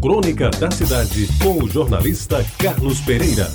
Crônica da Cidade, com o jornalista Carlos Pereira.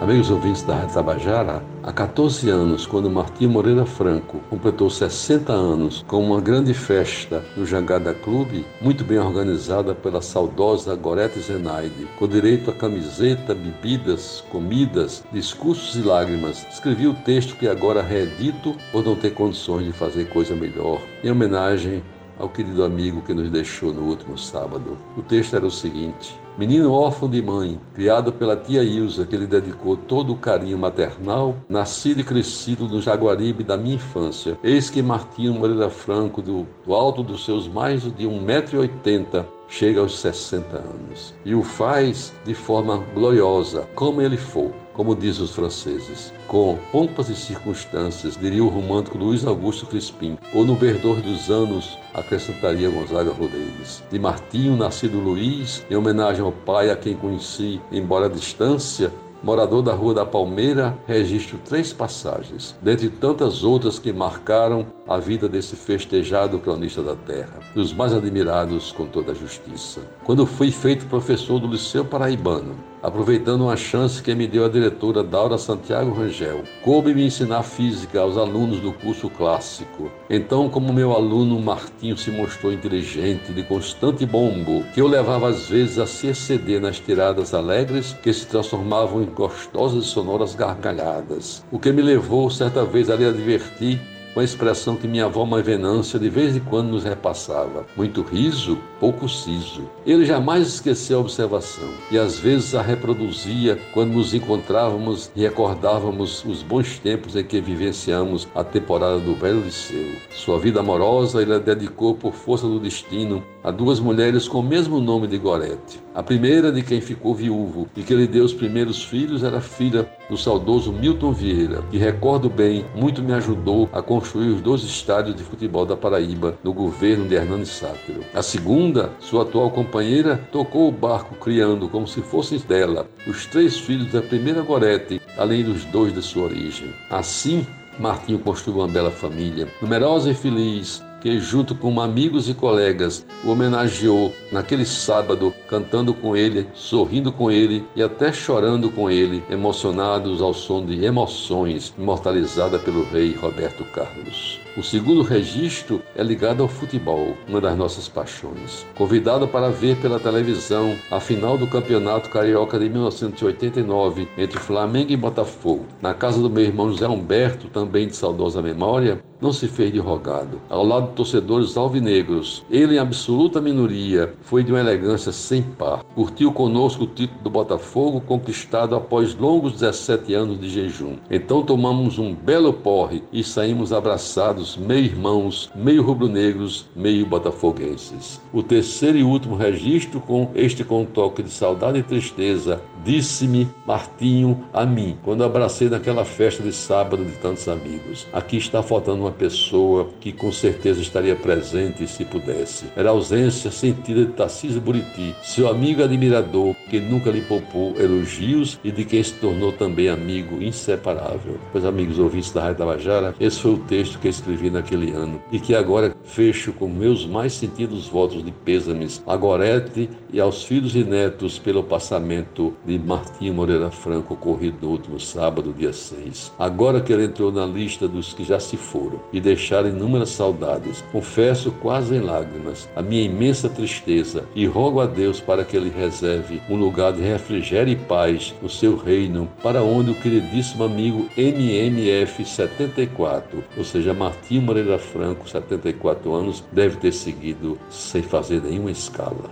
Amigos ouvintes da Rádio Tabajara, há 14 anos, quando Martim Moreira Franco completou 60 anos com uma grande festa no Jangada Clube, muito bem organizada pela saudosa Gorete Zenaide, com direito a camiseta, bebidas, comidas, discursos e lágrimas, escrevi o texto que agora reedito por não ter condições de fazer coisa melhor, em homenagem ao querido amigo que nos deixou no último sábado. O texto era o seguinte: Menino órfão de mãe, criado pela tia Ilza, que lhe dedicou todo o carinho maternal, nascido e crescido no Jaguaribe da minha infância. Eis que Martinho Moreira Franco, do, do alto dos seus mais de 1,80m, chega aos 60 anos. E o faz de forma gloriosa, como ele for como diz os franceses, com pompas e circunstâncias, diria o romântico Luiz Augusto Crispim, ou no verdor dos anos, acrescentaria Gonzaga Rodrigues. De Martinho, nascido Luiz, em homenagem ao pai a quem conheci, embora à distância, morador da Rua da Palmeira, registro três passagens, dentre tantas outras que marcaram a vida desse festejado cronista da terra, dos mais admirados com toda a justiça. Quando fui feito professor do Liceu Paraibano, aproveitando uma chance que me deu a diretora Daura Santiago Rangel, coube-me ensinar física aos alunos do curso clássico. Então, como meu aluno Martinho se mostrou inteligente, de constante bombo, que eu levava às vezes a se exceder nas tiradas alegres que se transformavam em gostosas e sonoras gargalhadas, o que me levou certa vez a lhe advertir uma expressão que minha avó Venância de vez em quando nos repassava. Muito riso, pouco siso. Ele jamais esqueceu a observação e às vezes a reproduzia quando nos encontrávamos e recordávamos os bons tempos em que vivenciamos a temporada do Velho Liceu. Sua vida amorosa ele a dedicou por força do destino a duas mulheres com o mesmo nome de Gorete. A primeira de quem ficou viúvo e que lhe deu os primeiros filhos era filha do saudoso Milton Vieira, que recordo bem, muito me ajudou a construir os dois estádios de futebol da Paraíba no governo de Hernani Sátiro. A segunda, sua atual companheira, tocou o barco criando, como se fossem dela, os três filhos da primeira Gorete, além dos dois de sua origem. Assim, Martinho construiu uma bela família, numerosa e feliz, que, junto com amigos e colegas, o homenageou naquele sábado, cantando com ele, sorrindo com ele e até chorando com ele, emocionados ao som de Emoções, imortalizada pelo rei Roberto Carlos. O segundo registro é ligado ao futebol, uma das nossas paixões. Convidado para ver pela televisão a final do Campeonato Carioca de 1989 entre Flamengo e Botafogo, na casa do meu irmão José Humberto, também de saudosa memória, não se fez de rogado. Ao lado de torcedores alvinegros, ele, em absoluta minoria, foi de uma elegância sem par. Curtiu conosco o título do Botafogo, conquistado após longos 17 anos de jejum. Então tomamos um belo porre e saímos abraçados, meio irmãos, meio rubro-negros, meio botafoguenses. O terceiro e último registro, com este com um toque de saudade e tristeza, disse-me Martinho a mim, quando abracei naquela festa de sábado de tantos amigos. Aqui está faltando uma pessoa que com certeza estaria presente se pudesse. Era a ausência sentida de Tarcísio Buriti, seu amigo admirador, que nunca lhe poupou elogios e de quem se tornou também amigo inseparável. Pois, amigos ouvintes da Rádio Tabajara, esse foi o texto que escrevi naquele ano e que agora fecho com meus mais sentidos votos de pêsames a Gorete e aos filhos e netos pelo passamento de Martinho Moreira Franco ocorrido no último sábado, dia 6. Agora que ele entrou na lista dos que já se foram, e deixar inúmeras saudades. Confesso quase em lágrimas a minha imensa tristeza e rogo a Deus para que Ele reserve um lugar de refrigério e paz no seu reino, para onde o queridíssimo amigo MMF 74, ou seja, Martim Moreira Franco, 74 anos, deve ter seguido sem fazer nenhuma escala.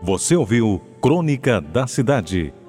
Você ouviu Crônica da Cidade